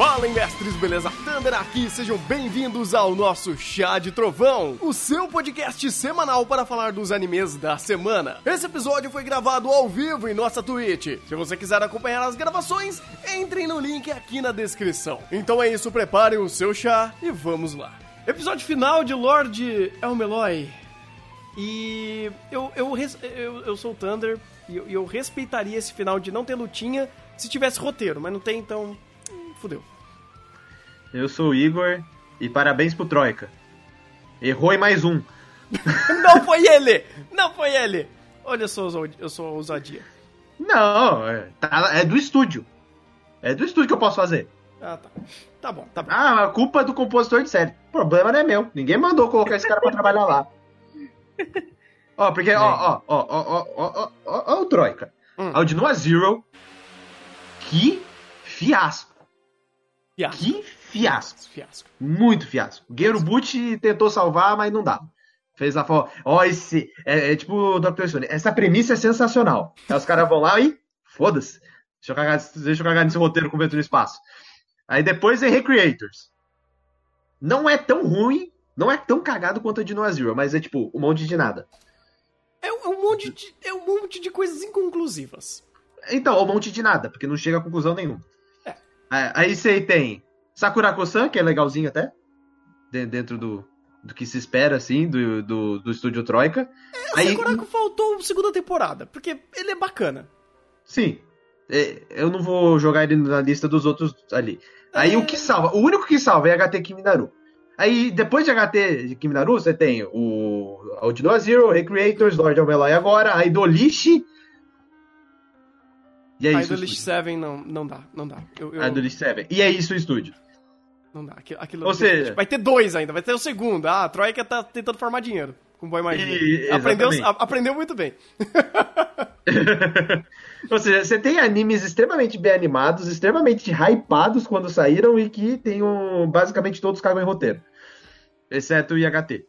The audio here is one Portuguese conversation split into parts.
Fala, mestres, beleza? Thunder aqui, sejam bem-vindos ao nosso Chá de Trovão, o seu podcast semanal para falar dos animes da semana. Esse episódio foi gravado ao vivo em nossa Twitch. Se você quiser acompanhar as gravações, entrem no link aqui na descrição. Então é isso, preparem o seu chá e vamos lá. Episódio final de Lord Elmeloy. E eu, eu, eu, eu sou o Thunder e eu, eu respeitaria esse final de não ter lutinha se tivesse roteiro, mas não tem, então fudeu. Eu sou o Igor e parabéns pro Troika. Errou em mais um. não foi ele! Não foi ele! Olha só, eu sou ousadia. Não, é, tá, é do estúdio. É do estúdio que eu posso fazer. Ah, tá. Tá bom, tá bom. Ah, a culpa é do compositor de série. O problema não é meu. Ninguém mandou colocar esse cara pra trabalhar lá. Ó, porque, ó, ó, ó, ó, ó, ó, ó, o Troika. Hum. Aldino Zero. Que fiasco. Fiasco. Que fiasco. Fiasco. Muito fiasco. O Butch tentou salvar, mas não dá. Fez a forma. Ó, esse. É, é tipo o Dr. Stone. Essa premissa é sensacional. Aí os caras vão lá e. Foda-se. Deixa eu, cagar, deixa eu cagar nesse roteiro com vento no espaço. Aí depois é Recreators. Não é tão ruim, não é tão cagado quanto a de Noah Zero, mas é tipo um monte de nada. É um monte de, é um monte de coisas inconclusivas. Então, um monte de nada, porque não chega a conclusão nenhuma. É, aí você tem Sakurako-san, que é legalzinho até. Dentro do, do que se espera, assim, do, do, do estúdio Troika. É, aí, Sakurako faltou segunda temporada, porque ele é bacana. Sim. É, eu não vou jogar ele na lista dos outros ali. Aí é... o que salva, o único que salva é HT Kiminaru. Aí, depois de HT de Kiminaru, você tem o Audino Zero, Recreators, Lord of Melee agora, a Idolish e é isso. Idolish 7 não, não dá, não dá. Eu, eu... Idolish 7. E é isso o estúdio. Não dá. Aquilo, aquilo Ou seja... Vai ter dois ainda, vai ter o segundo. Ah, a Troika tá tentando formar dinheiro com o Boy Magia. Aprendeu, aprendeu muito bem. Ou seja, você tem animes extremamente bem animados, extremamente hypados quando saíram e que tem um, basicamente todos cagam em roteiro. Exceto o IHT.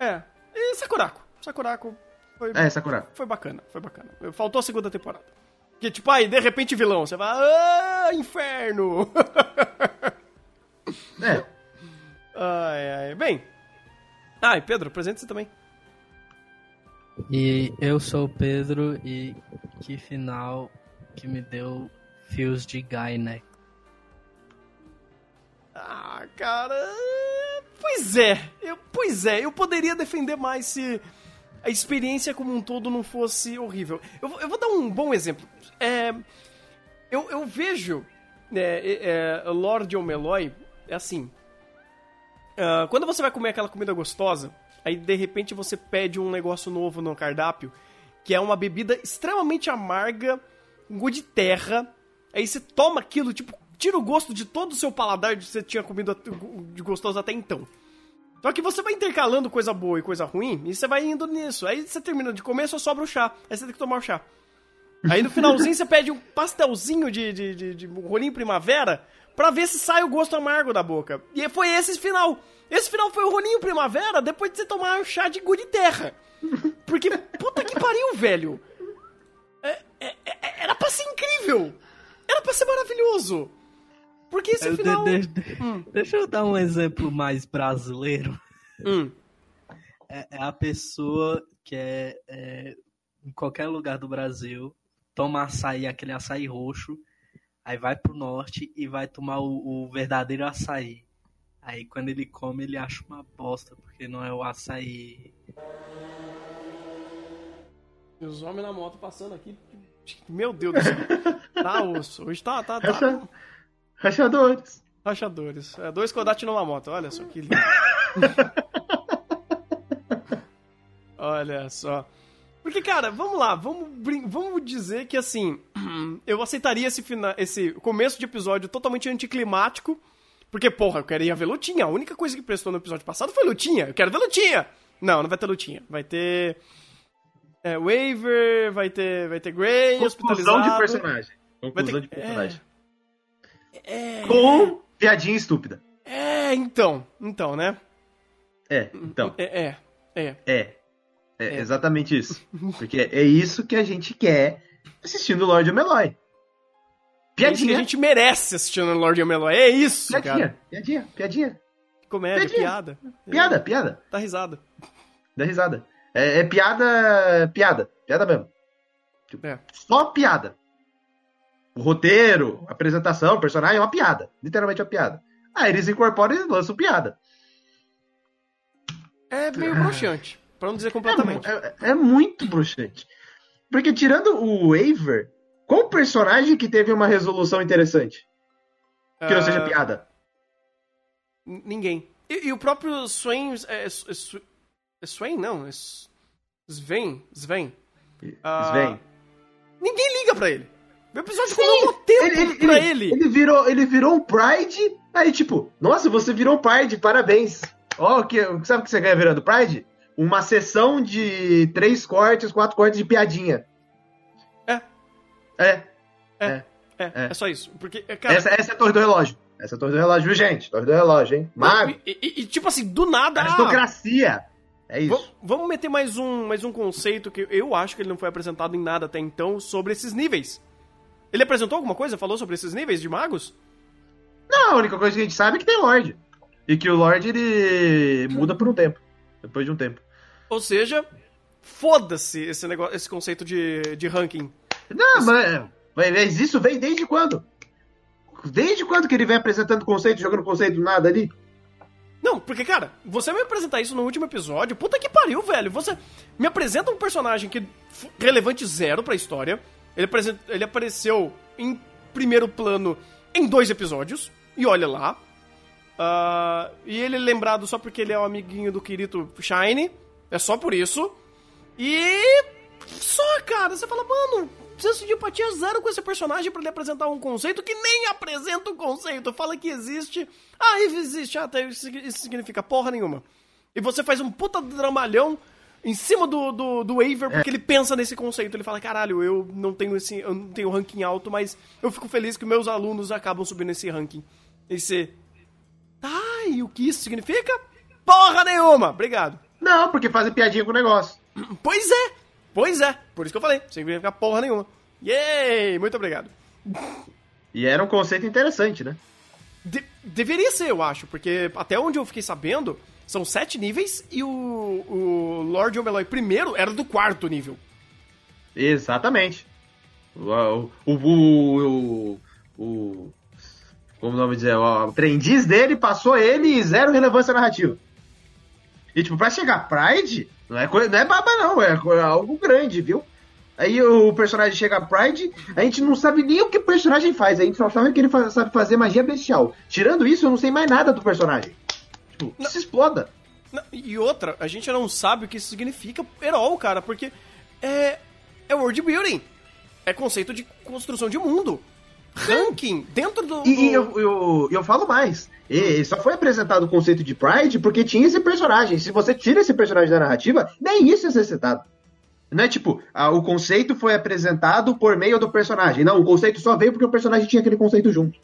É. E Sakurako. Sakurako foi, é, Sakura. Foi bacana, foi bacana. Faltou a segunda temporada. Que tipo, aí, de repente vilão, você vai, ah, inferno! é. Ai, ai. Bem. Ah, e Pedro, apresente-se também. E eu sou o Pedro e que final que me deu fios de Guy, né? Ah, cara. Pois é, eu, pois é, eu poderia defender mais se a experiência como um todo não fosse horrível. Eu, eu vou dar um bom exemplo. É, eu, eu vejo é, é, Lord Omeloy é assim. Uh, quando você vai comer aquela comida gostosa, aí de repente você pede um negócio novo no cardápio, que é uma bebida extremamente amarga, um gosto de terra. Aí você toma aquilo, tipo, tira o gosto de todo o seu paladar que você tinha comido de gostoso até então. Só que você vai intercalando coisa boa e coisa ruim, e você vai indo nisso. Aí você termina de comer, só sobra o chá. Aí você tem que tomar o chá. Aí no finalzinho você pede um pastelzinho de, de, de, de rolinho primavera pra ver se sai o gosto amargo da boca. E foi esse final. Esse final foi o rolinho primavera depois de você tomar o chá de gu de terra. Porque, puta que pariu, velho. É, é, é, era pra ser incrível. Era pra ser maravilhoso. Porque esse final... De, de, hum. Deixa eu dar um exemplo mais brasileiro. Hum. É, é, a pessoa que é, é, em qualquer lugar do Brasil, toma açaí, aquele açaí roxo, aí vai pro norte e vai tomar o, o verdadeiro açaí. Aí quando ele come, ele acha uma bosta, porque não é o açaí. E os homens na moto passando aqui. Meu Deus do céu. tá osso. Hoje tá, tá, tá. Rachadores. Rachadores. É, dois Kodak numa moto, olha só que lindo. olha só. Porque, cara, vamos lá, vamos, vamos dizer que assim, eu aceitaria esse, final, esse começo de episódio totalmente anticlimático. Porque, porra, eu queria ver lutinha. A única coisa que prestou no episódio passado foi lutinha. Eu quero ver lutinha. Não, não vai ter lutinha. Vai ter. É, waiver, vai ter, vai ter Grey, Conclusão hospitalizado. de personagem. Conclusão ter, de personagem. É, é... Com piadinha estúpida. É, então. Então, né? É, então. É, é. É. É, é exatamente isso. Porque é isso que a gente quer assistindo Lord of Meloy. Piadinha. que a gente merece assistindo Lord of Meloy. É isso, piadinha, cara. Piadinha, piadinha. Comédia, piadinha. piada. Piada, piada. Dá risada. Dá risada. É, é piada, piada. Piada mesmo. É. Só piada. O roteiro, a apresentação, o personagem é uma piada. Literalmente uma piada. Aí eles incorporam e lançam piada. É meio broxante, pra não dizer completamente. É, é, é muito broxante. Porque tirando o Waver, qual personagem que teve uma resolução interessante? Que uh... não seja ah, piada? Ninguém. E, e, o próprio Swain. É, é, é Swain? Não. É Sven. Sven. Uh... Sven. Ninguém liga pra ele. O episódio ficou um tempo ele, ele, pra ele. Ele virou, ele virou um Pride. Aí, tipo, nossa, você virou um Pride, parabéns. Ó, oh, que, sabe o que você ganha virando Pride? Uma sessão de três cortes, quatro cortes de piadinha. É. É. É. É, é, é. é só isso. Porque, cara... essa, essa é a torre do relógio. Essa é a torre do relógio, viu, gente? Torre do relógio, hein? Mago. E, e, e, tipo assim, do nada. Aristocracia. É isso. vamos meter mais um, mais um conceito que eu acho que ele não foi apresentado em nada até então sobre esses níveis. Ele apresentou alguma coisa? Falou sobre esses níveis de magos? Não, a única coisa que a gente sabe é que tem Lorde. E que o Lorde ele muda por um tempo. Depois de um tempo. Ou seja, foda-se esse negócio, esse conceito de, de ranking. Não, esse... mas, mas isso vem desde quando? Desde quando que ele vem apresentando conceito, jogando conceito nada ali? Não, porque, cara, você me apresentar isso no último episódio, puta que pariu, velho. Você me apresenta um personagem que relevante zero pra história. Ele, ele apareceu em primeiro plano em dois episódios, e olha lá. Uh, e ele é lembrado só porque ele é o amiguinho do Kirito Shine. É só por isso. E. Só, cara, você fala, mano, senso de empatia zero com esse personagem para ele apresentar um conceito que nem apresenta o um conceito. Fala que existe. Ah, existe. Ah, isso significa porra nenhuma. E você faz um puta dramalhão em cima do, do, do Aver, porque é. ele pensa nesse conceito. Ele fala, caralho, eu não tenho esse. Eu não tenho ranking alto, mas eu fico feliz que meus alunos acabam subindo esse ranking. E você. Tá, e o que isso significa? Porra nenhuma! Obrigado. Não, porque fazem piadinha com o negócio. Pois é! Pois é, por isso que eu falei, sem significa porra nenhuma. Yay! Muito obrigado. E era um conceito interessante, né? De deveria ser, eu acho, porque até onde eu fiquei sabendo, são sete níveis e o, o Lord Omeloy primeiro era do quarto nível. Exatamente. O, o, o, o, como o nome dizer, o aprendiz dele passou ele e zero relevância narrativa. E tipo, pra chegar Pride, não é, não é baba, não, é, é algo grande, viu? Aí o personagem chega a Pride, a gente não sabe nem o que o personagem faz, a gente só sabe que ele sabe fazer magia bestial. Tirando isso, eu não sei mais nada do personagem. Tipo, não, se exploda. Não, e outra, a gente não sabe o que isso significa herói, cara, porque é, é world building. É conceito de construção de mundo. Ranking dentro do. E, e eu, eu, eu falo mais. E só foi apresentado o conceito de Pride porque tinha esse personagem. Se você tira esse personagem da narrativa, nem isso é ser citado. Não é tipo, ah, o conceito foi apresentado por meio do personagem. Não, o conceito só veio porque o personagem tinha aquele conceito junto.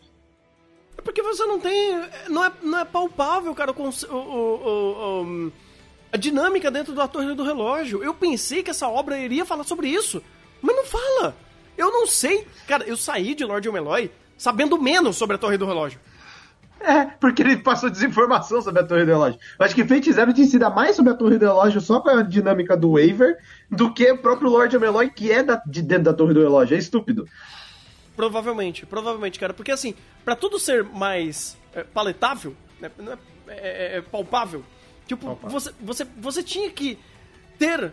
Porque você não tem. Não é, não é palpável, cara, o, o, o, o a dinâmica dentro da Torre do Relógio. Eu pensei que essa obra iria falar sobre isso, mas não fala. Eu não sei. Cara, eu saí de Lord Omeloy sabendo menos sobre a Torre do Relógio. É, porque ele passou desinformação sobre a Torre do Relógio. Acho que Fate Zero te ensina mais sobre a Torre do Relógio só com a dinâmica do Waver do que o próprio Lord Omeloy, que é da, de dentro da Torre do Relógio. É estúpido. Provavelmente, provavelmente, cara. Porque assim, para tudo ser mais é, paletável, né, é, é, é, palpável, tipo, palpável. Você, você, você tinha que ter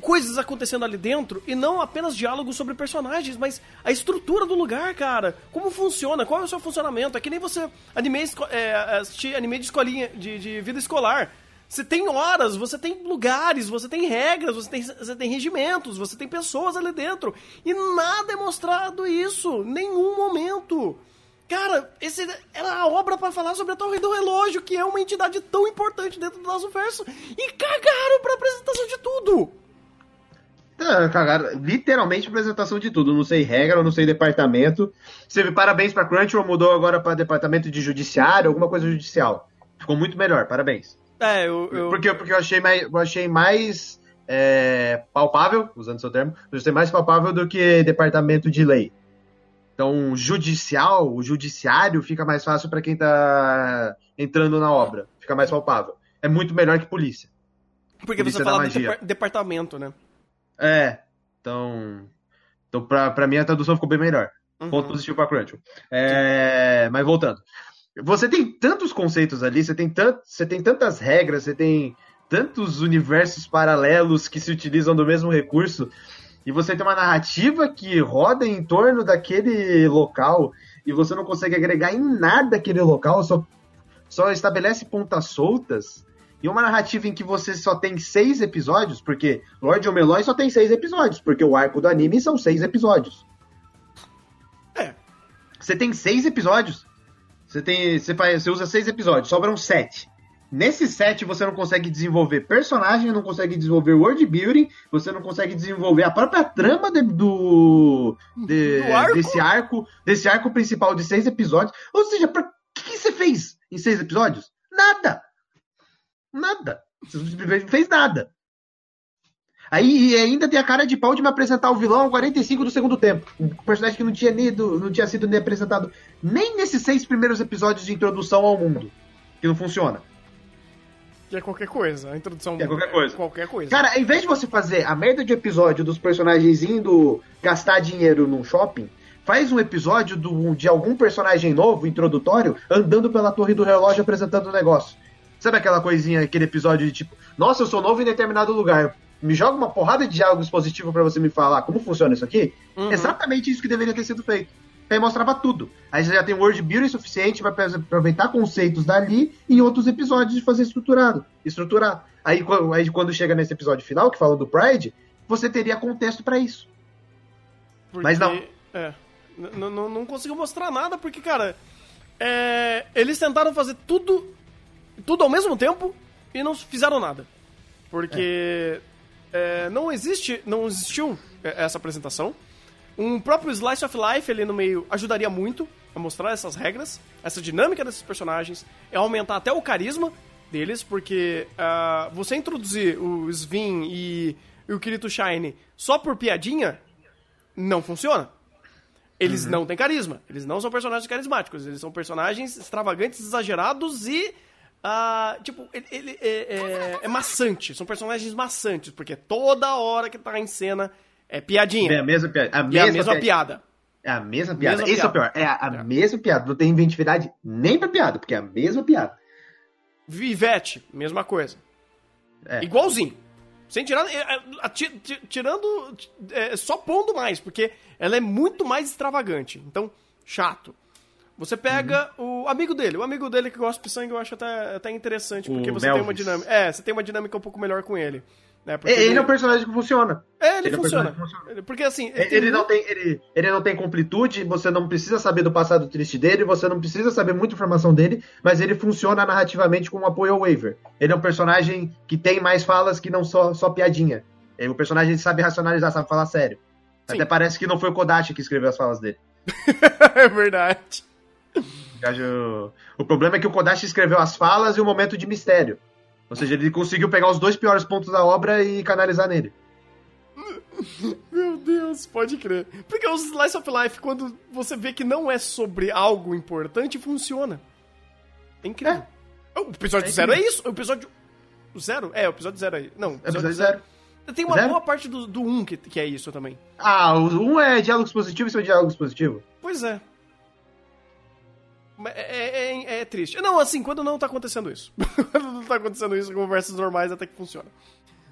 coisas acontecendo ali dentro e não apenas diálogos sobre personagens, mas a estrutura do lugar, cara. Como funciona, qual é o seu funcionamento. É que nem você anime, é, assistir anime de escolinha, de, de vida escolar. Você tem horas, você tem lugares, você tem regras, você tem, você tem regimentos, você tem pessoas ali dentro. E nada é mostrado isso, nenhum momento. Cara, esse era a obra para falar sobre a Torre do Relógio, que é uma entidade tão importante dentro do nosso verso, e cagaram pra apresentação de tudo. Cagaram, literalmente apresentação de tudo. Não sei regra, não sei departamento. Você parabéns pra Crunchyroll, mudou agora para departamento de judiciário, alguma coisa judicial. Ficou muito melhor, parabéns. É, eu. eu... Porque, porque eu achei mais, eu achei mais é, palpável, usando seu termo, eu achei mais palpável do que departamento de lei. Então, judicial, o judiciário fica mais fácil para quem tá entrando na obra. Fica mais palpável. É muito melhor que polícia. Porque polícia você fala de depar departamento, né? É. Então, então pra, pra mim a tradução ficou bem melhor. Uhum. Ponto positivo pra Crunchyroll. É, mas voltando. Você tem tantos conceitos ali, você tem, tant, você tem tantas regras, você tem tantos universos paralelos que se utilizam do mesmo recurso e você tem uma narrativa que roda em torno daquele local e você não consegue agregar em nada aquele local, só, só estabelece pontas soltas. E uma narrativa em que você só tem seis episódios, porque Lord Omelon só tem seis episódios, porque o arco do anime são seis episódios. É. Você tem seis episódios. Você tem. Você, faz, você usa seis episódios, sobram sete. Nesse set você não consegue desenvolver personagem, não consegue desenvolver world building, você não consegue desenvolver a própria trama de, do, de, do arco? desse arco, desse arco principal de seis episódios. Ou seja, o que, que, você fez em seis episódios? Nada. Nada. Você não fez nada. Aí ainda tem a cara de pau de me apresentar o vilão ao 45 do segundo tempo. Um personagem que não tinha, nido, não tinha sido nem apresentado nem nesses seis primeiros episódios de introdução ao mundo. Que não funciona. Que é qualquer coisa. A introdução que é qualquer coisa. Qualquer coisa. Cara, em vez de você fazer a merda de episódio dos personagens indo gastar dinheiro num shopping, faz um episódio do, de algum personagem novo, introdutório, andando pela torre do relógio apresentando o um negócio. Sabe aquela coisinha, aquele episódio de tipo, nossa, eu sou novo em determinado lugar. Me joga uma porrada de diálogos positivos para você me falar como funciona isso aqui? Uhum. Exatamente isso que deveria ter sido feito aí mostrava tudo. Aí você já tem word building suficiente, vai aproveitar conceitos dali em outros episódios de fazer estruturado, estruturar. Aí, aí quando chega nesse episódio final, que fala do Pride, você teria contexto para isso. Porque, Mas não. É, não, não conseguiu mostrar nada, porque, cara, é, eles tentaram fazer tudo, tudo ao mesmo tempo e não fizeram nada. Porque é. É, não existe, não existiu essa apresentação. Um próprio Slice of Life ali no meio ajudaria muito a mostrar essas regras, essa dinâmica desses personagens, é aumentar até o carisma deles, porque uh, você introduzir o Svin e, e, o Kirito Shine só por piadinha não funciona. Eles uhum. não têm carisma, eles não são personagens carismáticos, eles são personagens extravagantes, exagerados e. Uh, tipo, ele, ele é, é, é maçante, são personagens maçantes, porque toda hora que tá em cena é piadinha. É a mesma piada. A mesma, é a mesma piada. É a mesma piada. Mesma Esse piada. é o pior. É a, a é. mesma piada. Não tem inventividade nem pra piada, porque é a mesma piada. Vivete, mesma coisa. É. Igualzinho. Sem tirar. É, tirando. Só pondo mais, porque ela é muito mais extravagante. Então, chato. Você pega uhum. o amigo dele. O amigo dele que gosta de sangue eu acho até, até interessante, porque o você Melvis. tem uma dinâmica. É, você tem uma dinâmica um pouco melhor com ele. Né? Porque ele, ele é um personagem que funciona. É, ele, ele funciona. É um funciona. Porque assim. Ele, ele não tem, ele, ele não tem completude, você não precisa saber do passado triste dele, você não precisa saber muita informação dele, mas ele funciona narrativamente como apoio ao waiver. Ele é um personagem que tem mais falas que não só, só piadinha. É um personagem que sabe racionalizar, sabe falar sério. Sim. Até parece que não foi o Kodachi que escreveu as falas dele. é verdade. O problema é que o Kodashi escreveu as falas e o momento de mistério. Ou seja, ele conseguiu pegar os dois piores pontos da obra e canalizar nele. Meu Deus, pode crer. Porque o Slice of Life, quando você vê que não é sobre algo importante, funciona. É incrível. É. O episódio é zero é isso. O episódio zero? É, o episódio zero aí. Não, o episódio, episódio zero. zero. Tem uma zero? boa parte do, do um que, que é isso também. Ah, o um é diálogo positivo e seu diálogo positivo. Pois é. É, é, é, é, triste. Não, assim, quando não tá acontecendo isso. quando não tá acontecendo isso, conversas normais até que funciona.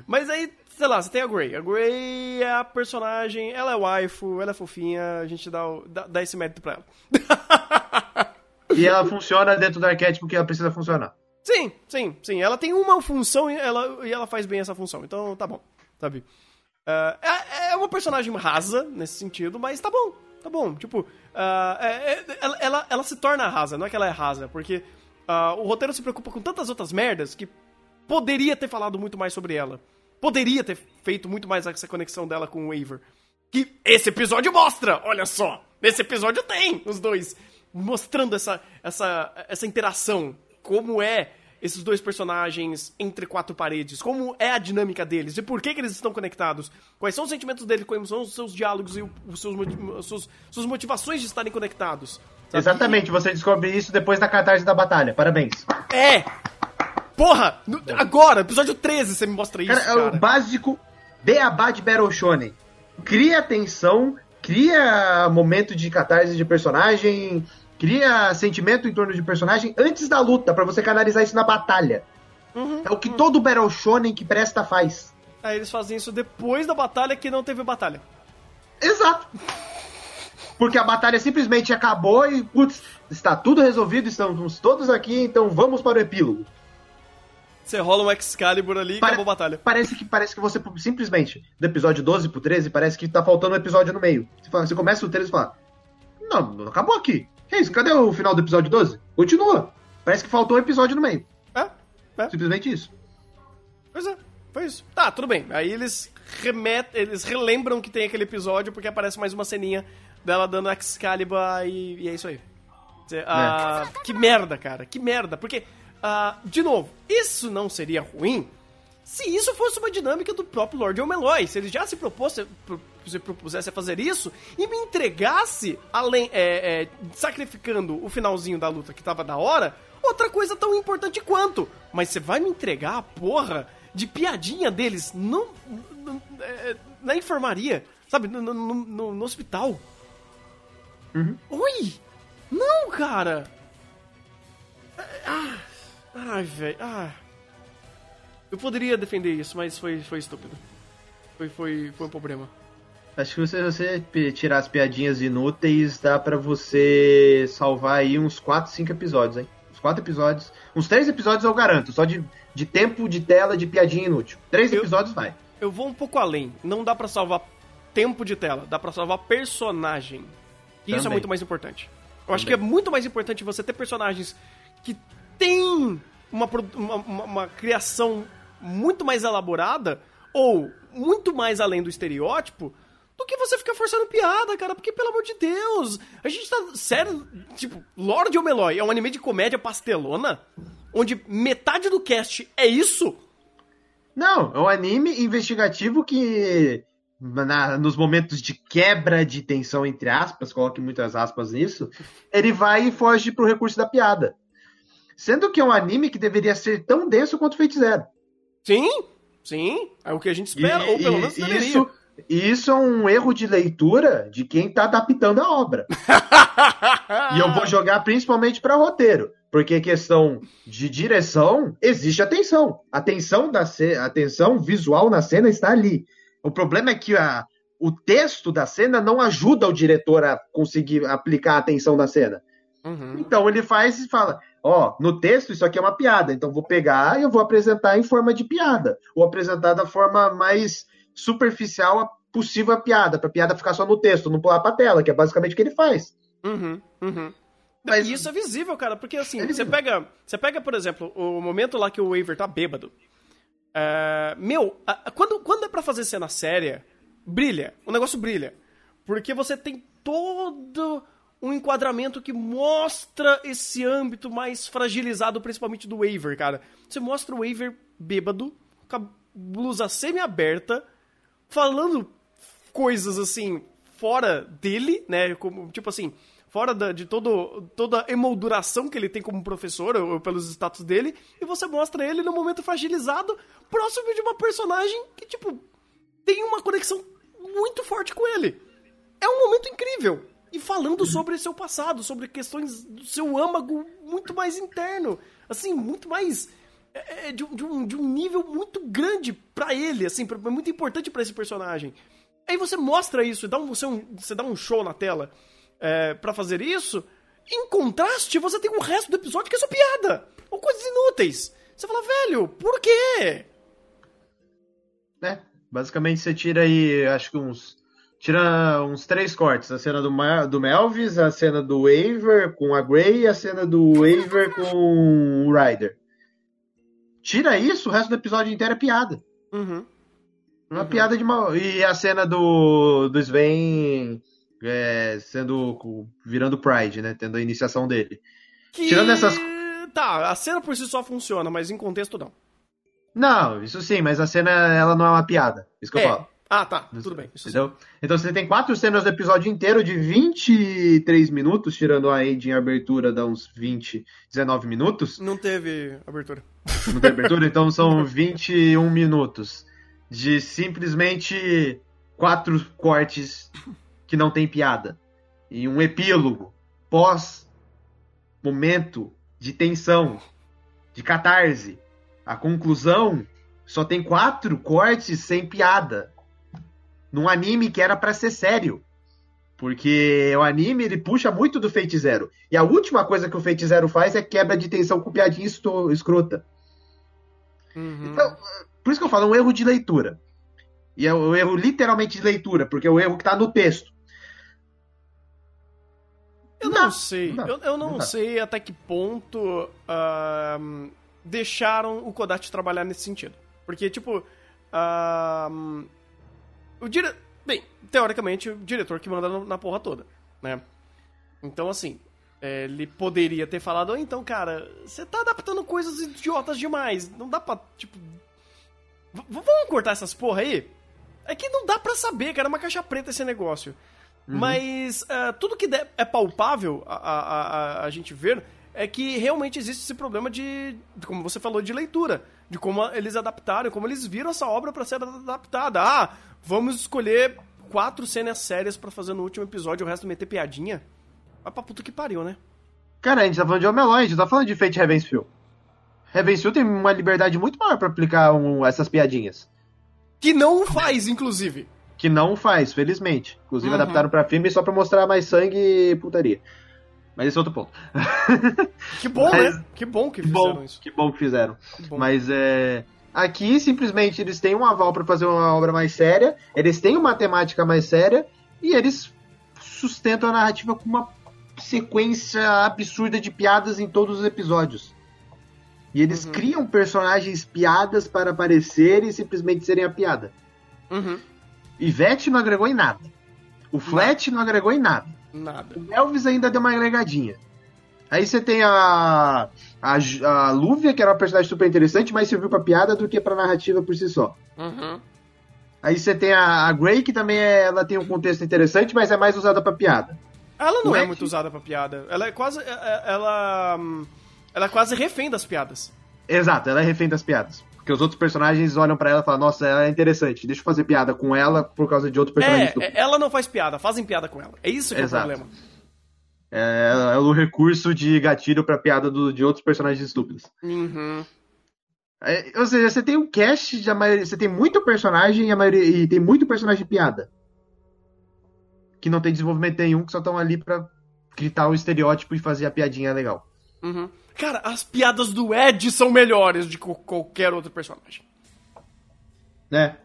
Mas aí, sei lá, você tem a Grey. A Grey é a personagem, ela é waifu, ela é fofinha, a gente dá, o, dá, dá esse mérito pra ela. e ela funciona dentro do arquétipo que ela precisa funcionar. Sim, sim, sim. Ela tem uma função e ela, e ela faz bem essa função. Então tá bom, sabe? Uh, é, é uma personagem rasa nesse sentido, mas tá bom tá bom. Tipo, uh, é, ela, ela, ela, se torna rasa, não é que ela é rasa, porque uh, o roteiro se preocupa com tantas outras merdas que poderia ter falado muito mais sobre ela. Poderia ter feito muito mais essa conexão dela com o Waver. Que esse episódio mostra, olha só. Nesse episódio tem os dois mostrando essa, essa, essa interação. Como é esses dois personagens entre quatro paredes? Como é a dinâmica deles? E por que, que eles estão conectados? Quais são os sentimentos deles? Quais são os seus diálogos e os seus, suas, suas motivações de estarem conectados? Sabe? Exatamente, você descobre isso depois da catarse da batalha. Parabéns. É! Porra! No, agora, episódio 13, você me mostra isso. Cara, cara. é o básico beabá de Battle Shonen. Cria tensão, cria momento de catarse de personagem, cria sentimento em torno de personagem antes da luta, para você canalizar isso na batalha. Uhum, é o que uhum. todo Battle Shonen que presta faz. Aí eles fazem isso depois da batalha que não teve batalha. Exato. Porque a batalha simplesmente acabou e, putz, está tudo resolvido, estamos todos aqui, então vamos para o epílogo. Você rola um Excalibur ali e Pare acabou a batalha. Parece que, parece que você simplesmente, do episódio 12 pro 13, parece que tá faltando um episódio no meio. Você, fala, você começa o 13 e fala: Não, não acabou aqui. Que isso? Cadê o final do episódio 12? Continua. Parece que faltou um episódio no meio. É, é. Simplesmente isso. Pois é, foi isso. Tá, tudo bem. Aí eles remetem, eles relembram que tem aquele episódio porque aparece mais uma ceninha dela dando Excalibur e, e é isso aí. Uh, é. Que merda, cara. Que merda. Porque Uh, de novo, isso não seria ruim se isso fosse uma dinâmica do próprio Lord Omeloy. Se ele já se, propôs, se propusesse a fazer isso e me entregasse, além é, é, sacrificando o finalzinho da luta que tava da hora, outra coisa tão importante quanto. Mas você vai me entregar a porra de piadinha deles no, no, é, na enfermaria, sabe? No, no, no hospital. Uhum. Oi! Não, cara! Ah. Ai, velho. Ah. Eu poderia defender isso, mas foi, foi estúpido. Foi, foi, foi um problema. Acho que se você, tirar as piadinhas inúteis, dá para você salvar aí uns 4, 5 episódios, hein? Uns 4 episódios. Uns 3 episódios eu garanto, só de, de tempo de tela de piadinha inútil. 3 episódios vai. Eu vou um pouco além. Não dá para salvar tempo de tela, dá para salvar personagem. E isso é muito mais importante. Eu Também. acho que é muito mais importante você ter personagens que tem uma, uma, uma criação muito mais elaborada ou muito mais além do estereótipo do que você ficar forçando piada, cara. Porque, pelo amor de Deus, a gente tá. Sério, tipo, Lord Omeloy é um anime de comédia pastelona? Onde metade do cast é isso? Não, é um anime investigativo que. Na, nos momentos de quebra de tensão, entre aspas, coloque muitas aspas nisso, ele vai e foge pro recurso da piada. Sendo que é um anime que deveria ser tão denso quanto Fate Zero. Sim, sim. É o que a gente espera, e, ou pelo menos deveria. Isso, isso é um erro de leitura de quem está adaptando a obra. e eu vou jogar principalmente para roteiro. Porque questão de direção, existe atenção. A atenção, da a atenção visual na cena está ali. O problema é que a, o texto da cena não ajuda o diretor a conseguir aplicar a atenção na cena. Uhum. Então ele faz e fala: Ó, no texto isso aqui é uma piada, então vou pegar e eu vou apresentar em forma de piada. Ou apresentar da forma mais superficial possível a piada, pra piada ficar só no texto, não pular pra tela, que é basicamente o que ele faz. Uhum, uhum. Mas... E isso é visível, cara, porque assim, é você pega, você pega, por exemplo, o momento lá que o Waver tá bêbado. É, meu, quando, quando é pra fazer cena séria, brilha, o negócio brilha. Porque você tem todo um enquadramento que mostra esse âmbito mais fragilizado, principalmente do Waver, cara. Você mostra o Waver bêbado, com a blusa semi-aberta, falando coisas assim, fora dele, né? Como, tipo assim, fora da, de todo, toda a emolduração que ele tem como professor, ou, ou, pelos status dele, e você mostra ele no momento fragilizado, próximo de uma personagem que, tipo, tem uma conexão muito forte com ele. É um momento incrível e falando sobre seu passado, sobre questões do seu âmago muito mais interno, assim, muito mais é, é de, de, um, de um nível muito grande para ele, assim, pra, muito importante para esse personagem. Aí você mostra isso, dá um, você, um, você dá um show na tela é, para fazer isso. Em contraste, você tem o resto do episódio que é só piada ou coisas inúteis. Você fala, velho, por quê? É, basicamente você tira aí, acho que uns Tira uns três cortes. A cena do, do Melvis, a cena do Waver com a Grey e a cena do Waver com o Ryder. Tira isso, o resto do episódio inteiro é piada. Uhum. Uma uhum. piada de mal. E a cena do, do Sven é, sendo. virando Pride, né? Tendo a iniciação dele. Que... Tirando essas. Tá, a cena por si só funciona, mas em contexto não. Não, isso sim, mas a cena ela não é uma piada. Isso que É. eu falo. Ah, tá, tudo bem. Isso sim. Entendeu? Então você tem quatro cenas do episódio inteiro de 23 minutos, tirando a Aid em abertura, dá uns 20, 19 minutos. Não teve abertura. Não tem abertura, então são 21 minutos de simplesmente quatro cortes que não tem piada. E um epílogo pós momento de tensão, de catarse. A conclusão só tem quatro cortes sem piada. Num anime que era pra ser sério. Porque o anime ele puxa muito do Fate Zero. E a última coisa que o Fate Zero faz é quebra de tensão com piadinha escrota. Uhum. Então, por isso que eu falo, é um erro de leitura. E é um erro literalmente de leitura, porque é o erro que tá no texto. Eu Não não sei. não eu, eu não, não sei até que ponto ahn, deixaram o Kodachi trabalhar nesse sentido. Porque, tipo. ahn, o dire... Bem, teoricamente, o diretor que manda na- porra toda, né? Então, assim. é, ele poderia ter falado, "Ô, então, cara, você tá adaptando coisas idiotas demais. Não dá pra, tipo. v- vamos cortar essas porra aí? É que não dá pra saber, cara. É uma caixa preta esse negócio. Mas ah, tudo que é palpável a, a, a, a gente ver é que realmente existe esse problema de, como você falou, de leitura. De como eles adaptaram, como eles viram essa obra pra ser adaptada. Ah, vamos escolher quatro cenas sérias pra fazer no último episódio, o resto meter piadinha. Vai pra puta que pariu, né? Cara, a gente tá falando de Omelon, a gente tá falando de Fate Ravensfield. Ravensfield tem uma liberdade muito maior pra aplicar um- essas piadinhas. Que não o faz, inclusive. Que não faz, felizmente. Inclusive Uhum. adaptaram pra filme só pra mostrar mais sangue e putaria. Mas esse é outro ponto. Que bom, Mas- né? Que bom que Que fizeram bom, isso. que bom que fizeram. Que bom. Mas é. Aqui, simplesmente, eles têm um aval pra fazer uma obra mais séria, eles têm uma temática mais séria, e eles sustentam a narrativa com uma sequência absurda de piadas em todos os episódios. E eles Uhum. criam personagens piadas para aparecerem e simplesmente serem a piada. Uhum. Ivete não agregou em nada. O Flat não agregou em nada. Nada. O Elvis ainda deu uma agregadinha. Aí você tem a, a, a Lúvia, que era uma personagem super interessante, mas serviu pra piada do que pra narrativa por si só. Uhum. Aí você tem a, a Grey, que também é- ela tem um contexto interessante, mas é mais usada pra piada. Ela não O é Ed- muito usada pra piada. Ela é quase. é- é- Ela. hum, Ela é quase refém das piadas. Exato, ela é refém das piadas. Porque os outros personagens olham pra ela e falam, nossa, ela é interessante, deixa eu fazer piada com ela por causa de outro personagem É, estúpido. é, ela não faz piada, fazem piada com ela. É isso que Exato. é o problema. É, é o recurso de gatilho pra piada do- de outros personagens estúpidos. Uhum. É, ou seja, você tem um cast de a maioria, você tem muito personagem e, a maioria, e tem muito personagem piada. Que não tem desenvolvimento nenhum, que só estão ali pra gritar o estereótipo e fazer a piadinha legal. Uhum. Cara, as piadas do Ed são melhores de qualquer outro personagem. Né?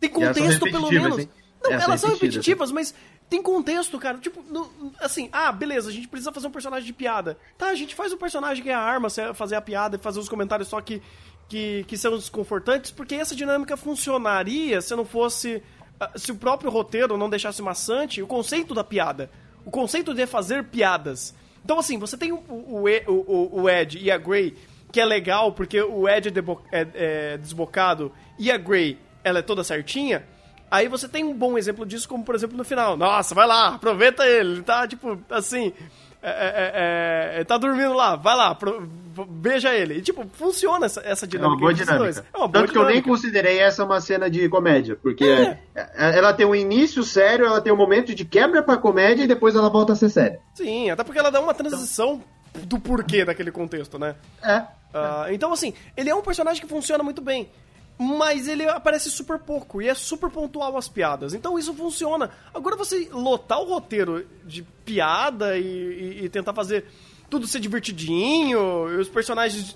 Tem contexto, pelo menos. hein? Não, Elas elas são repetitivas, mas tem contexto, cara. Tipo, não- assim, ah, beleza, a gente precisa fazer um personagem de piada. Tá, a gente faz um personagem que é a arma, se- fazer a piada e fazer os comentários só que, que, que são desconfortantes, porque essa dinâmica funcionaria se não fosse. ah, Se o próprio roteiro não deixasse maçante o conceito da piada. O conceito de fazer piadas. Então, assim, você tem o, o, o- o Ed e a Grey, que é legal porque o Ed é, é- é desbocado e a Grey, ela é toda certinha. Aí você tem um bom exemplo disso, como por exemplo no final. Nossa, vai lá, aproveita. Ele tá, tipo, assim. É, é, é, é, tá dormindo lá, vai lá, pro- beija ele. E, tipo, funciona essa, essa É dinâmica. uma boa dois. dinâmica. É uma boa Tanto que eu nem dinâmica. considerei essa uma cena de comédia, porque É. é- ela tem um início sério, ela tem um momento de quebra pra comédia e depois ela volta a ser séria. Sim, até porque ela dá uma transição do porquê daquele contexto, né? É. Ah, então, assim, ele é um personagem que funciona muito bem. Mas ele aparece super pouco e é super pontual as piadas. Então isso funciona. Agora você lotar o roteiro de piada e, e- e tentar fazer tudo ser divertidinho, e os personagens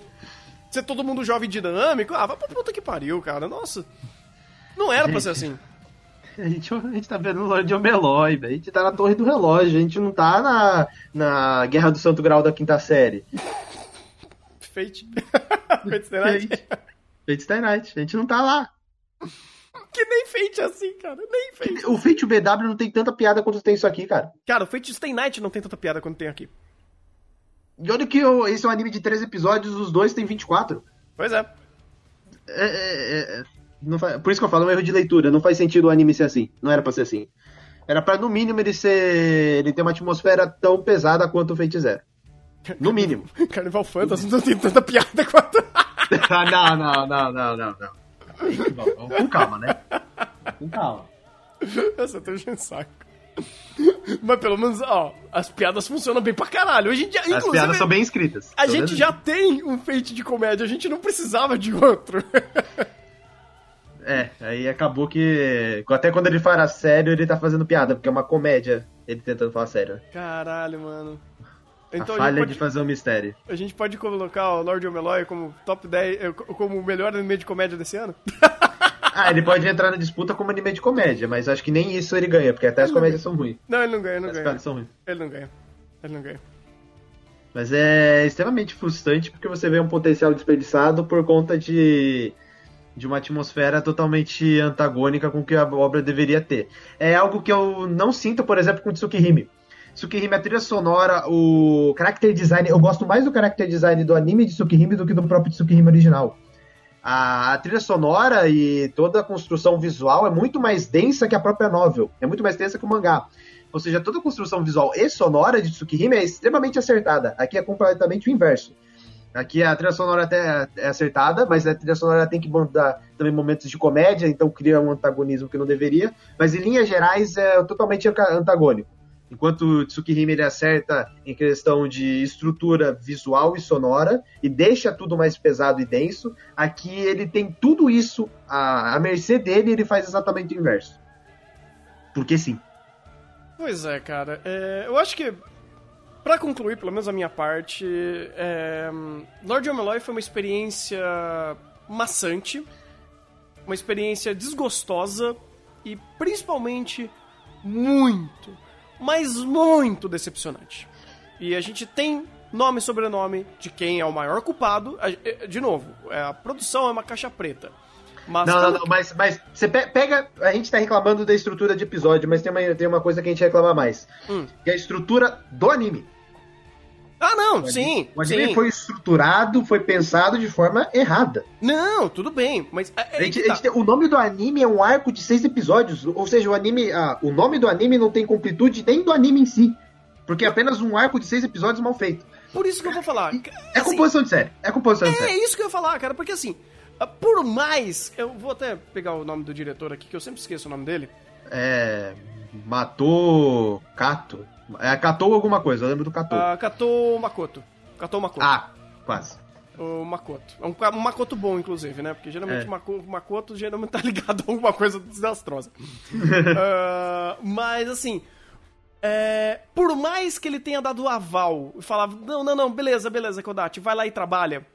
ser todo mundo jovem e dinâmico. Ah, vai pra puta que pariu, cara. Nossa. Não era pra ser assim. A gente, a gente tá vendo o Lorde Omelói, velho. A gente tá na Torre do Relógio, a gente não tá na, na Guerra do Santo Grau da quinta série. Fate. Night. Fate. Stay Night. A gente não tá lá. Que nem Fate é assim, cara. Nem Fate. O Fate BW não tem tanta piada quanto tem isso aqui, cara. Cara, o Fate Stay Night não tem tanta piada quanto tem aqui. E olha que eu- esse é um anime de 13 episódios, os dois têm 24. Pois é. É, é, é, não fa- por isso que eu falo, é um erro de leitura. Não faz sentido o anime ser assim. Não era pra ser assim. Era pra, no mínimo, ele ser. ele ter uma atmosfera tão pesada quanto o Fate Zero. No mínimo. Carnival Fantasy não tem tanta piada quanto. não, não, não, não, não, não. Com calma, né? Com calma. Essa tô enchendo saco. Mas pelo menos, ó, as piadas funcionam bem pra caralho. Hoje em dia, As piadas são bem escritas. a gente já tem um feito de comédia, a gente não precisava de outro. É, aí acabou que. Até quando ele fala sério, ele tá fazendo piada, porque é uma comédia ele tentando falar sério. Caralho, mano. Então a a, falha de pode, fazer um mistério. a gente pode colocar o Lord Omeloy como top 10, eh, como o melhor anime de comédia desse ano? Ah, ele pode entrar na disputa como anime de comédia, mas acho que nem isso ele ganha, porque até as comédias são ruins. Não, ele não ganha, ele não As ganha. são ruins. Ele não ganha. Ele não ganha. Mas é extremamente frustrante porque você vê um potencial desperdiçado por conta de, de uma atmosfera totalmente antagônica com o que a obra deveria ter. É algo que eu não sinto, por exemplo, com Tsukihime. Tsukihime, a trilha sonora, o character design, eu gosto mais do character design do anime de Tsukihime do que do próprio Tsukihime original. A, a trilha sonora e toda a construção visual é muito mais densa que a própria novel, é muito mais densa que o mangá. Ou seja, toda a construção visual e sonora de Tsukihime é extremamente acertada. Aqui é completamente o inverso. Aqui a trilha sonora até é acertada, mas a trilha sonora tem que mandar também momentos de comédia, então cria um antagonismo que não deveria. Mas em linhas gerais é totalmente antagônico. Enquanto o Tsukihime ele acerta em questão de estrutura visual e sonora e deixa tudo mais pesado e denso, aqui ele tem tudo isso à, à mercê dele e ele faz exatamente o inverso. Porque sim. Pois é, cara. É, eu acho que, pra concluir, pelo menos a minha parte, é, Lord Omeloy foi uma experiência maçante, uma experiência desgostosa e principalmente muito, mas muito decepcionante. E a gente tem nome e sobrenome de quem é o maior culpado. É, De novo, é, a produção é uma caixa preta. Mas Não, não, não, mas, mas você pe- pega. A gente tá reclamando da estrutura de episódio, mas tem uma, tem uma coisa que a gente reclama mais. Hum. Que é a estrutura do anime. Ah, não, O sim. o anime sim. foi estruturado, foi pensado de forma errada. Não, tudo bem, mas. é- é gente- que tá. gente o nome do anime é um arco de seis episódios. Ou seja, o anime. ah, o nome do anime não tem completude nem do anime em si. Porque é apenas um arco de seis episódios mal feito. Por isso que eu vou falar. É Assim, composição de série. É composição de É série. isso que eu ia falar, cara, porque assim, ah, por mais. Eu vou até pegar o nome do diretor aqui, que eu sempre esqueço o nome dele. É. Matou. Kato. É, catou alguma coisa, eu lembro do Kato. Uh, Kato Makoto. Kato Makoto. ah, quase. O Makoto. É um, um Makoto bom, inclusive, né? Porque geralmente É. o Mako- o Makoto geralmente tá ligado a alguma coisa desastrosa. Ah, mas assim. é, por mais que ele tenha dado o aval e falava, não, não, não, beleza, beleza, Kodachi, vai lá e trabalha.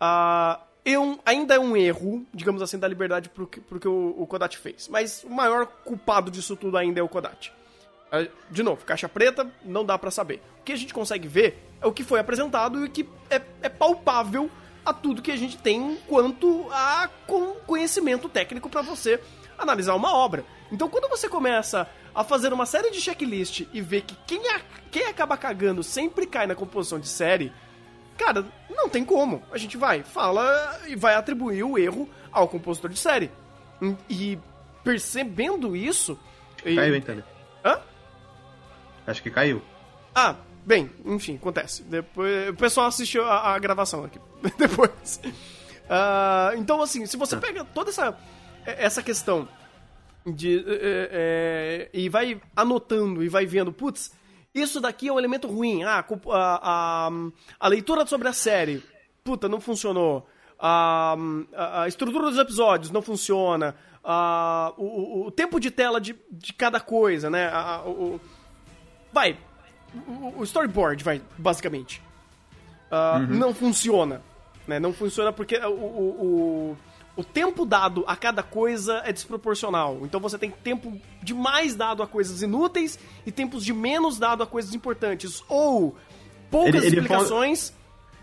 ah, é um- ainda é um erro, digamos assim, da liberdade pro, que- que o, o Kodachi fez. Mas o maior culpado disso tudo ainda é o Kodachi. Ah, De novo, caixa preta, não dá pra saber. O que a gente consegue ver é o que foi apresentado e o que é, é palpável a tudo que a gente tem quanto a conhecimento técnico pra você analisar uma obra. Então, quando você começa a fazer uma série de checklist e ver que quem, a- quem acaba cagando sempre cai na composição de série, cara, não tem como. A gente vai, fala e vai atribuir o erro ao compositor de série. E percebendo isso. e- Caiu, hein, Tânia? Hã? Acho que caiu. Ah, bem, enfim, acontece. Depois, o pessoal assistiu a, a gravação aqui. Depois. Ah, então, assim, se você pega toda essa, essa questão de. é, é, e vai anotando e vai vendo, putz, isso daqui é um elemento ruim. Ah, a, a, a leitura sobre a série, puta, não funcionou. A, a- a estrutura dos episódios não funciona. A, o, o- tempo de tela de, de cada coisa, né? A- o, vai, o, o storyboard, vai, basicamente. Ah, Não funciona. Né? Não funciona porque o, o, tempo dado a cada coisa é desproporcional. Então você tem tempo demais dado a coisas inúteis e tempos de menos dado a coisas importantes. Ou poucas Ele- ele explicações.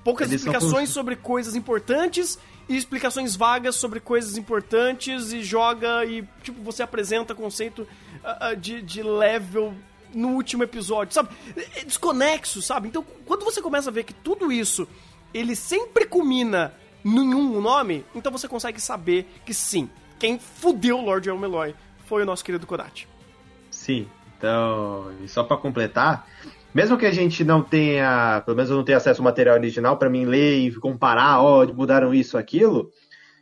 Poucas Eles explicações sobre coisas importantes e explicações vagas sobre coisas importantes e joga e tipo você apresenta conceito ah, de, de level no último episódio, sabe? É desconexo, sabe? Então, quando você começa a ver que tudo isso, ele sempre culmina em um nome, então você consegue saber que sim, quem fudeu o Lord Elmeloy foi o nosso querido Kodachi. Sim, então, e só para completar, mesmo que a gente não tenha, pelo menos eu não tenha acesso ao material original para mim ler e comparar, ó, oh, mudaram isso, aquilo,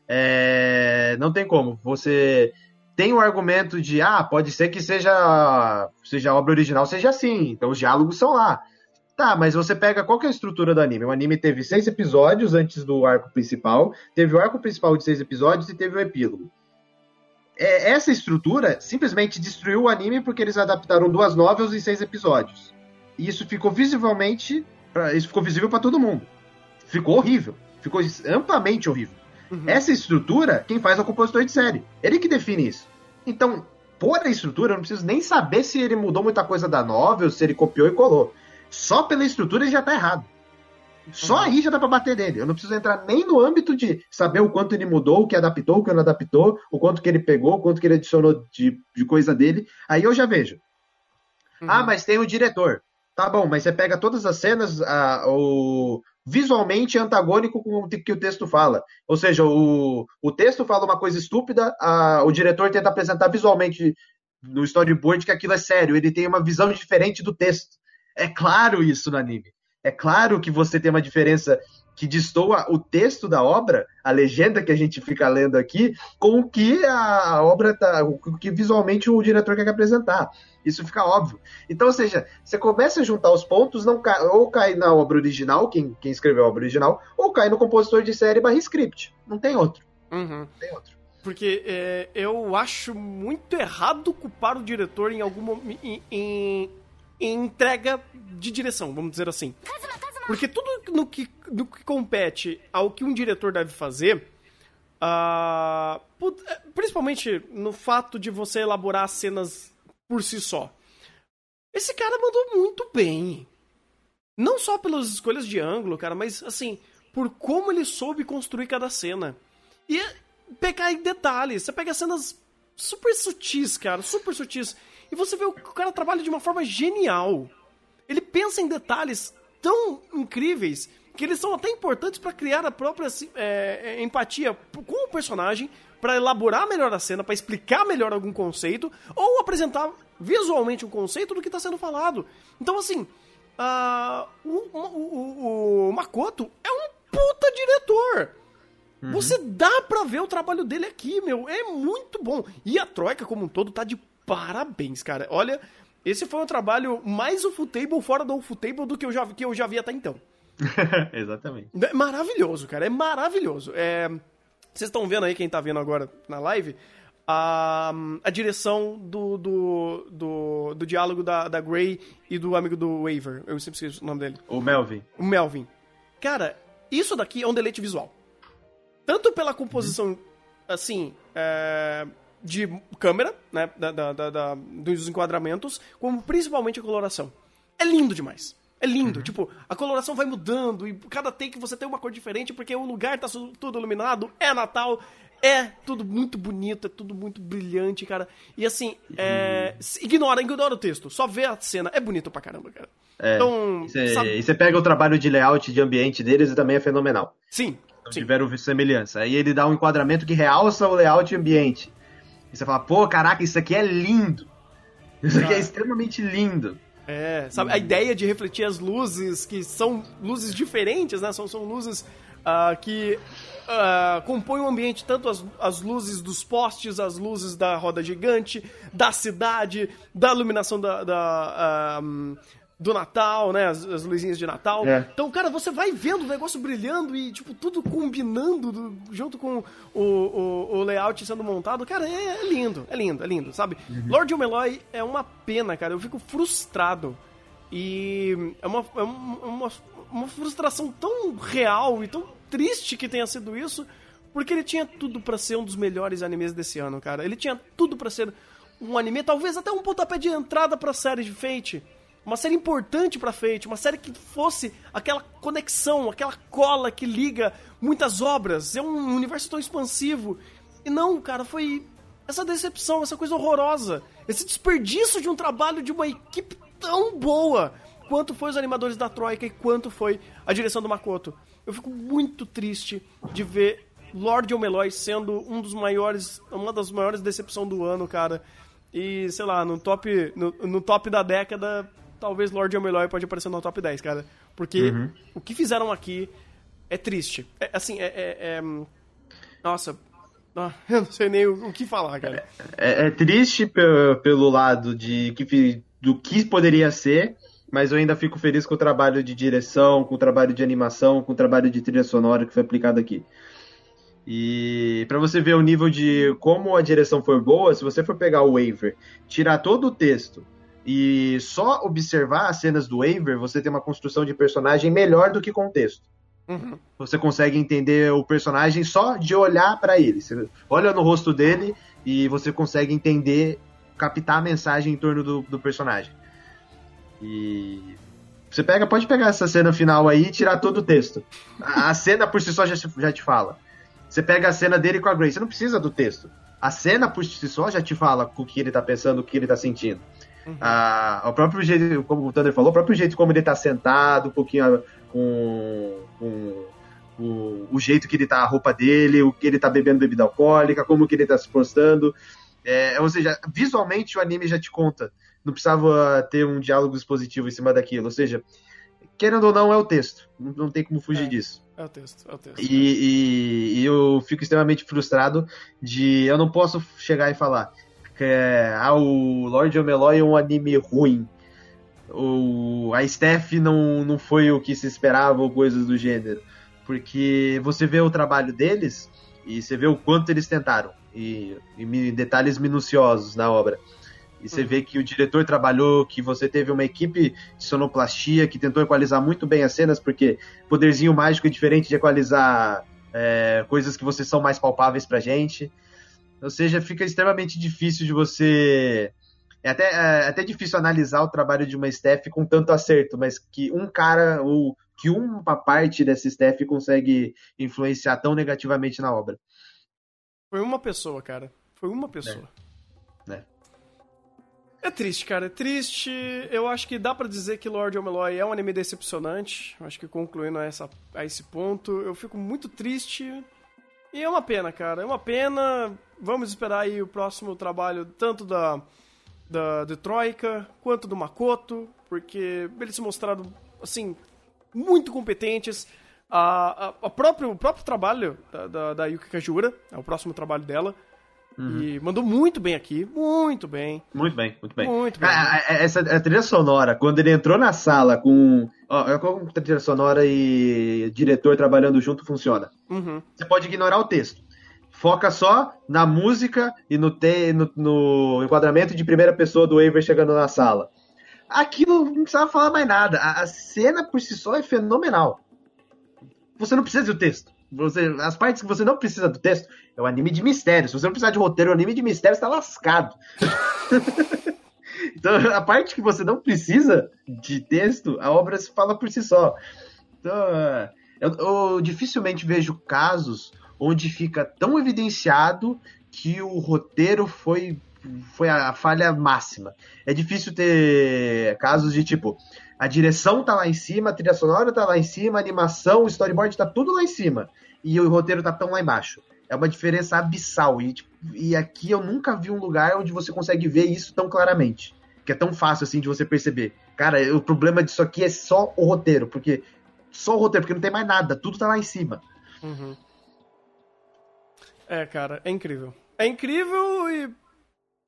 é, não tem como. Você tem o argumento de, ah, pode ser que seja, seja a obra original seja assim, então os diálogos são lá. Tá, mas você pega qual que é a estrutura do anime? O anime teve seis episódios antes do arco principal, teve o arco principal de seis episódios e teve o epílogo. É, essa estrutura simplesmente destruiu o anime porque eles adaptaram duas novelas em seis episódios. E isso ficou visivelmente, isso ficou visível para todo mundo. Ficou horrível, ficou amplamente horrível. Uhum. Essa estrutura, quem faz é o compositor de série. Ele que define isso. Então, por a estrutura, eu não preciso nem saber se ele mudou muita coisa da novel, se ele copiou e colou. Só pela estrutura ele já tá errado. Só uhum. aí já dá pra bater nele. Eu não preciso entrar nem no âmbito de saber o quanto ele mudou, o que adaptou, o que não adaptou, o quanto que ele pegou, o quanto que ele adicionou de, de coisa dele. Aí eu já vejo. Uhum. Ah, mas tem o diretor. Tá bom, mas você pega todas as cenas, o, visualmente antagônico com o que o texto fala. Ou seja, o, o texto fala uma coisa estúpida, a, o diretor tenta apresentar visualmente no storyboard que aquilo é sério, ele tem uma visão diferente do texto. É claro isso no anime. É claro que você tem uma diferença que destoa o texto da obra, a legenda que a gente fica lendo aqui, com o que a obra tá, o que visualmente o diretor quer apresentar. Isso fica óbvio. Então, ou seja, você começa a juntar os pontos, não cai, ou cai na obra original, quem, quem escreveu a obra original, ou cai no compositor de série barra script. Não tem outro. Uhum. Não tem outro. Porque é, eu acho muito errado culpar o diretor em alguma. em, em, em entrega de direção, vamos dizer assim. Porque tudo no que, no que compete ao que um diretor deve fazer, uh, principalmente no fato de você elaborar cenas por si só. Esse cara mandou muito bem. Não só pelas escolhas de ângulo, cara, mas assim, por como ele soube construir cada cena. E pegar em detalhes. Você pega cenas super sutis, cara, super sutis. E você vê o o cara trabalha de uma forma genial. Ele pensa em detalhes tão incríveis que eles são até importantes para criar a própria é, é, empatia com o personagem, para elaborar melhor a cena, para explicar melhor algum conceito, ou apresentar visualmente um conceito do que está sendo falado. Então, assim, uh, o, o, o, Makoto é um puta diretor. Uhum. Você dá pra ver o trabalho dele aqui, meu. É muito bom. E a Troika, como um todo, tá de parabéns, cara. Olha, esse foi um trabalho mais ufotable fora do ufotable do que eu já, que eu já vi até então. Exatamente. É maravilhoso, cara. É maravilhoso. É... Vocês estão vendo aí, quem tá vendo agora na live, a, a direção do, do, do, do diálogo da, da Gray e do amigo do Waver. Eu sempre esqueço o nome dele. O Melvin. O Melvin. Cara, isso daqui é um deleite visual. Tanto pela composição, uhum. assim, é, de câmera, né, da, da, da, dos enquadramentos, como principalmente a coloração. É lindo demais. É lindo, uhum. tipo, a coloração vai mudando e cada take você tem uma cor diferente porque o lugar tá tudo iluminado, é Natal, é tudo muito bonito, é tudo muito brilhante, cara. E assim, é... ignora, ignora o texto, só vê a cena, é bonito pra caramba, cara. É, então, e você pega o trabalho de layout de ambiente deles e também é fenomenal. Sim. Então, sim. Tiveram semelhança. Aí ele dá um enquadramento que realça o layout e ambiente. E você fala, pô, caraca, isso aqui é lindo. Isso aqui é extremamente lindo. É, sabe, a ideia de refletir as luzes, que são luzes diferentes, né? São, são luzes uh, que uh, compõem o ambiente, tanto as, as luzes dos postes, as luzes da roda gigante, da cidade, da iluminação da, da, uh, do Natal, né? As, as luzinhas de Natal. É. Então, cara, você vai vendo o negócio brilhando e, tipo, tudo combinando do, junto com o, o, o, layout sendo montado. Cara, é, é, lindo, é lindo, é lindo, sabe? Uhum. Lord Meloy é uma pena, cara. Eu fico frustrado. E é uma, é uma, uma frustração tão real e tão triste que tenha sido isso, porque ele tinha tudo para ser um dos melhores animes desse ano, cara. Ele tinha tudo para ser um anime, talvez até um pontapé de entrada pra série de Fate uma série importante pra Fate, uma série que fosse aquela conexão, aquela cola que liga muitas obras. É um universo tão expansivo. E não, cara, foi essa decepção, essa coisa horrorosa. Esse desperdício de um trabalho de uma equipe tão boa quanto foi os animadores da Troika e quanto foi a direção do Makoto. Eu fico muito triste de ver Lord Omeloy sendo um dos maiores, uma das maiores decepções do ano, cara. E, sei lá, no top, no, no top da década, talvez Lord Omeloy pode aparecer no top 10, cara. Porque uhum. o que fizeram aqui é triste. É, assim, é, é, é... Nossa, ah, eu não sei nem o, que falar, cara. É, é triste pelo lado de que, do que poderia ser, mas eu ainda fico feliz com o trabalho de direção, com o trabalho de animação, com o trabalho de trilha sonora que foi aplicado aqui. E para você ver o nível de como a direção foi boa, se você for pegar o waiver, tirar todo o texto e só observar as cenas do waiver, você tem uma construção de personagem melhor do que com o texto. Uhum. Você consegue entender o personagem só de olhar para ele. Você olha no rosto dele e você consegue entender, captar a mensagem em torno do, do personagem. E você pega, pode pegar essa cena final aí e tirar todo o texto. A, a cena por si só já, já te fala. Você pega a cena dele com a Grace, você não precisa do texto. A cena por si só já te fala o que ele tá pensando, o que ele tá sentindo. Uhum. Ah, o próprio jeito, como o Thunder falou, o próprio jeito como ele tá sentado, um pouquinho com, com o, o, jeito que ele tá, a roupa dele, o que ele tá bebendo bebida alcoólica, como que ele tá se postando. É, ou seja, visualmente o anime já te conta. Não precisava ter um diálogo expositivo em cima daquilo. Ou seja, querendo ou não, é o texto. Não, não tem como fugir é. disso. É o texto, é o texto. E, e, e, eu fico extremamente frustrado de. Eu não posso chegar e falar que é, ah, o Lord Omeloy é um anime ruim. O, a Steph não, não foi o que se esperava ou coisas do gênero. Porque você vê o trabalho deles e você vê o quanto eles tentaram. E, e detalhes minuciosos na obra. E você vê que o diretor trabalhou, que você teve uma equipe de sonoplastia que tentou equalizar muito bem as cenas, porque poderzinho mágico é diferente de equalizar é, coisas que você são mais palpáveis pra gente. Ou seja, fica extremamente difícil de você. É até, é até difícil analisar o trabalho de uma staff com tanto acerto, mas que um cara, ou que uma parte dessa staff consegue influenciar tão negativamente na obra. Foi uma pessoa, cara. Foi uma pessoa. É. é. É triste, cara, é triste. Eu acho que dá para dizer que Lord Omeloy é um anime decepcionante. Acho que concluindo a, essa, a esse ponto, eu fico muito triste. E é uma pena, cara, é uma pena. Vamos esperar aí o próximo trabalho, tanto da, da de Troika quanto do Makoto, porque eles se mostraram, assim, muito competentes. A, a, a próprio, o próprio trabalho da, da, da Yuki Kajura, é o próximo trabalho dela, Uhum. E mandou muito bem aqui, muito bem. Muito bem, muito bem. Muito bem. Ah, essa a trilha sonora, quando ele entrou na sala com. Ó, como a trilha sonora e diretor trabalhando junto funciona. Uhum. Você pode ignorar o texto. Foca só na música e no, te, no, no enquadramento de primeira pessoa do Aver chegando na sala. Aquilo não precisava falar mais nada. A, a cena por si só é fenomenal. Você não precisa do texto. Você, as partes que você não precisa do texto é um anime de mistério. Se você não precisar de roteiro, é um anime de mistério, está lascado. então, a parte que você não precisa de texto, a obra se fala por si só. Então, eu, eu dificilmente vejo casos onde fica tão evidenciado que o roteiro foi foi a falha máxima. É difícil ter casos de tipo, a direção tá lá em cima, a trilha sonora tá lá em cima, a animação, o storyboard tá tudo lá em cima. E o roteiro tá tão lá embaixo. É uma diferença abissal. E, tipo, e aqui eu nunca vi um lugar onde você consegue ver isso tão claramente. Que é tão fácil assim de você perceber. Cara, o problema disso aqui é só o roteiro. Porque. Só o roteiro, porque não tem mais nada. Tudo tá lá em cima. Uhum. É, cara, é incrível. É incrível e.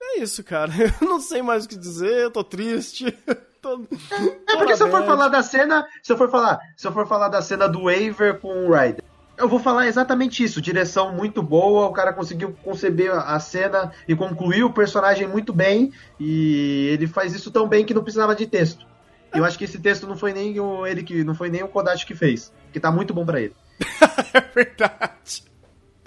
É isso, cara. Eu não sei mais o que dizer, eu tô triste. Tô, é, é porque se eu for falar da cena, se eu for falar, se eu for falar da cena do Waver com o Ryder, eu vou falar exatamente isso. Direção muito boa, o cara conseguiu conceber a cena e concluir o personagem muito bem. E ele faz isso tão bem que não precisava de texto. Eu acho que esse texto não foi nem o ele que não foi nem o Kodachi que fez, que tá muito bom para ele. é verdade.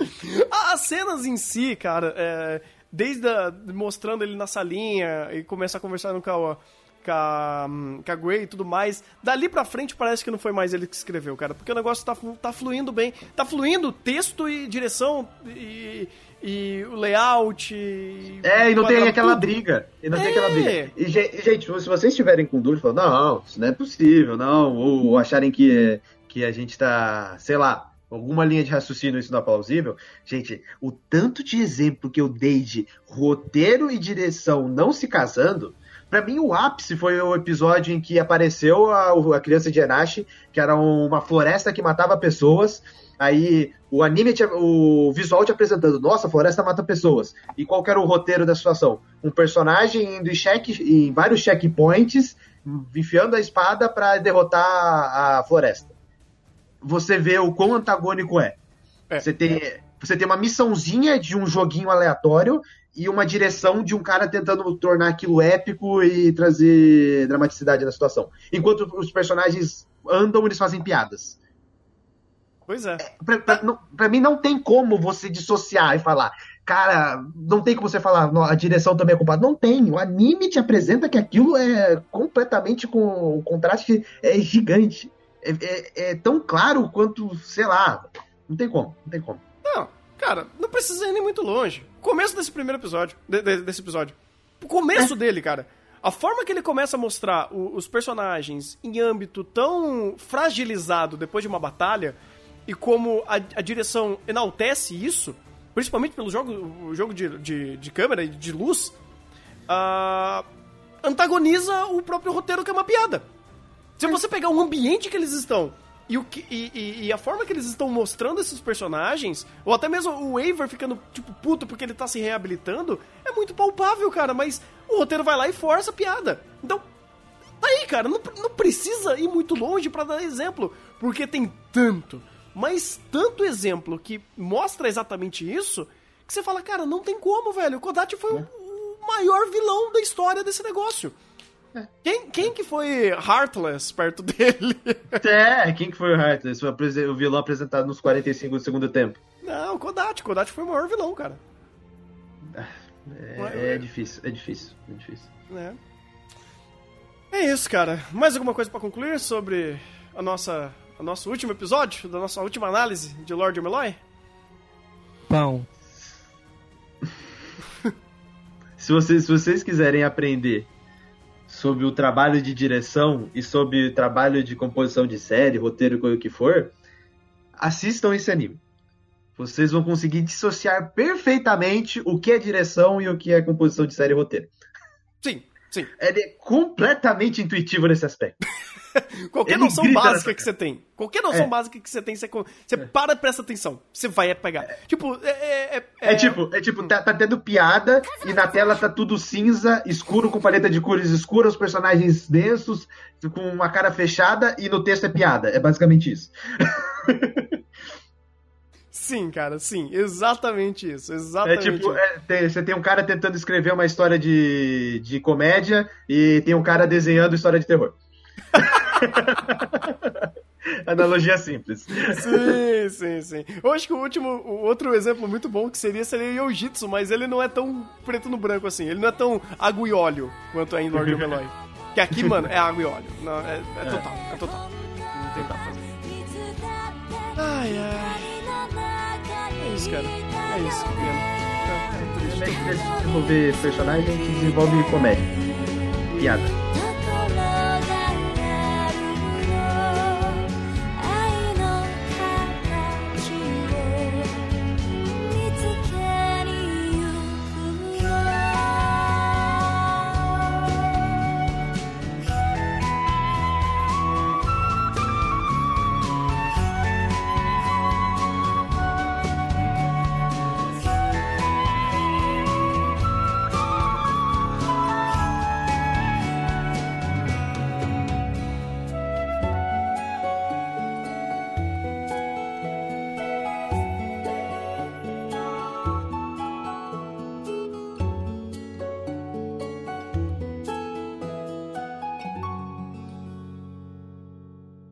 As cenas em si, cara, é, desde a, mostrando ele na salinha e começar a conversar no Kawa com a, com a Grey e tudo mais. Dali pra frente parece que não foi mais ele que escreveu, cara. Porque o negócio tá, tá fluindo bem. Tá fluindo texto e direção e, e o layout. E é, e não tem aquela tudo. briga. E não É. tem aquela briga. E, ge- gente, se vocês estiverem com dúvida, falando, não, isso não é possível, não, ou, ou acharem que, que a gente tá, sei lá, alguma linha de raciocínio isso não é plausível, gente, o tanto de exemplo que eu dei de roteiro e direção não se casando, pra mim o ápice foi o episódio em que apareceu a, a criança de Enashi, que era uma floresta que matava pessoas, Aí o anime, te- o visual te apresentando, nossa, a floresta mata pessoas. E qual era o roteiro da situação? Um personagem indo em, check, em vários checkpoints, enfiando a espada pra derrotar a floresta. Você vê o quão antagônico é. É. Você, tem, você tem uma missãozinha de um joguinho aleatório e uma direção de um cara tentando tornar aquilo épico e trazer dramaticidade na situação. Enquanto os personagens andam, eles fazem piadas. Pois é. Pra, pra- não- pra mim não tem como você dissociar e falar, cara, não tem como você falar, "Não, a direção também é culpada. Não tem. O anime te apresenta que aquilo é completamente com. O contraste é gigante. É, é- é tão claro quanto, sei lá. Não tem como, não tem como. Não, cara, não precisa ir nem muito longe. Começo desse primeiro episódio, de- de- desse episódio. O começo dele, cara. A forma que ele começa a mostrar o- os personagens em âmbito tão fragilizado depois de uma batalha e como a, a direção enaltece isso, principalmente pelo jogo, o jogo de, de, de câmera e de luz, ah, antagoniza o próprio roteiro que é uma piada. Se você pegar o ambiente que eles estão e, o que, e, e- e a forma que eles estão mostrando esses personagens, ou até mesmo o Waver ficando, tipo, puto porque ele tá se reabilitando, é muito palpável, cara, mas o roteiro vai lá e força a piada. Então, tá aí, cara, não, não precisa ir muito longe pra dar exemplo, porque tem tanto, mas tanto exemplo que mostra exatamente isso, que você fala, cara, não tem como, velho. O Kodachi foi o, o maior vilão da história desse negócio. Quem, quem que foi Heartless perto dele? É, quem que foi o Heartless? O vilão apresentado nos 45 do segundo tempo. Não, o Kodachi. Kodachi foi o maior vilão, cara. É, é difícil, é difícil, é difícil. É. É isso, cara. Mais alguma coisa pra concluir sobre a nossa, o nosso último episódio, da nossa última análise de Lord Meloy? Pão. Se vocês, se vocês quiserem aprender sobre o trabalho de direção e sobre o trabalho de composição de série, roteiro, coisa que for, assistam esse anime. Vocês vão conseguir dissociar perfeitamente o que é direção e o que é composição de série e roteiro. Sim, sim. Ele é completamente intuitivo nesse aspecto. Qualquer Ele noção básica que você tem. Qualquer noção É. básica que você tem, você, você para e presta atenção. Você vai pegar. Tipo, é. é, é- É, tipo, é tipo, tá, tá tendo piada e na tela tá tudo cinza, escuro, com paleta de cores escuras, os personagens densos, com uma cara fechada e no texto é piada. É basicamente isso. Sim, cara, sim. Exatamente isso. É Exatamente tipo, isso. é, tem- você tem um cara tentando escrever uma história de, de comédia e tem um cara desenhando história de terror. Analogia simples. Sim, sim, sim. Eu acho que o último, o outro exemplo muito bom que seria seria o Yojitsu, mas ele não é tão preto no branco assim. Ele não é tão água e óleo quanto é em Lord of Eloy. Que aqui, mano, é água e óleo. Não, é, é total, é total. Não tem o que fazer. Ai, ai. É isso, cara. É isso, que. É, é triste. Desenvolver personagem que desenvolve comédia. Piada.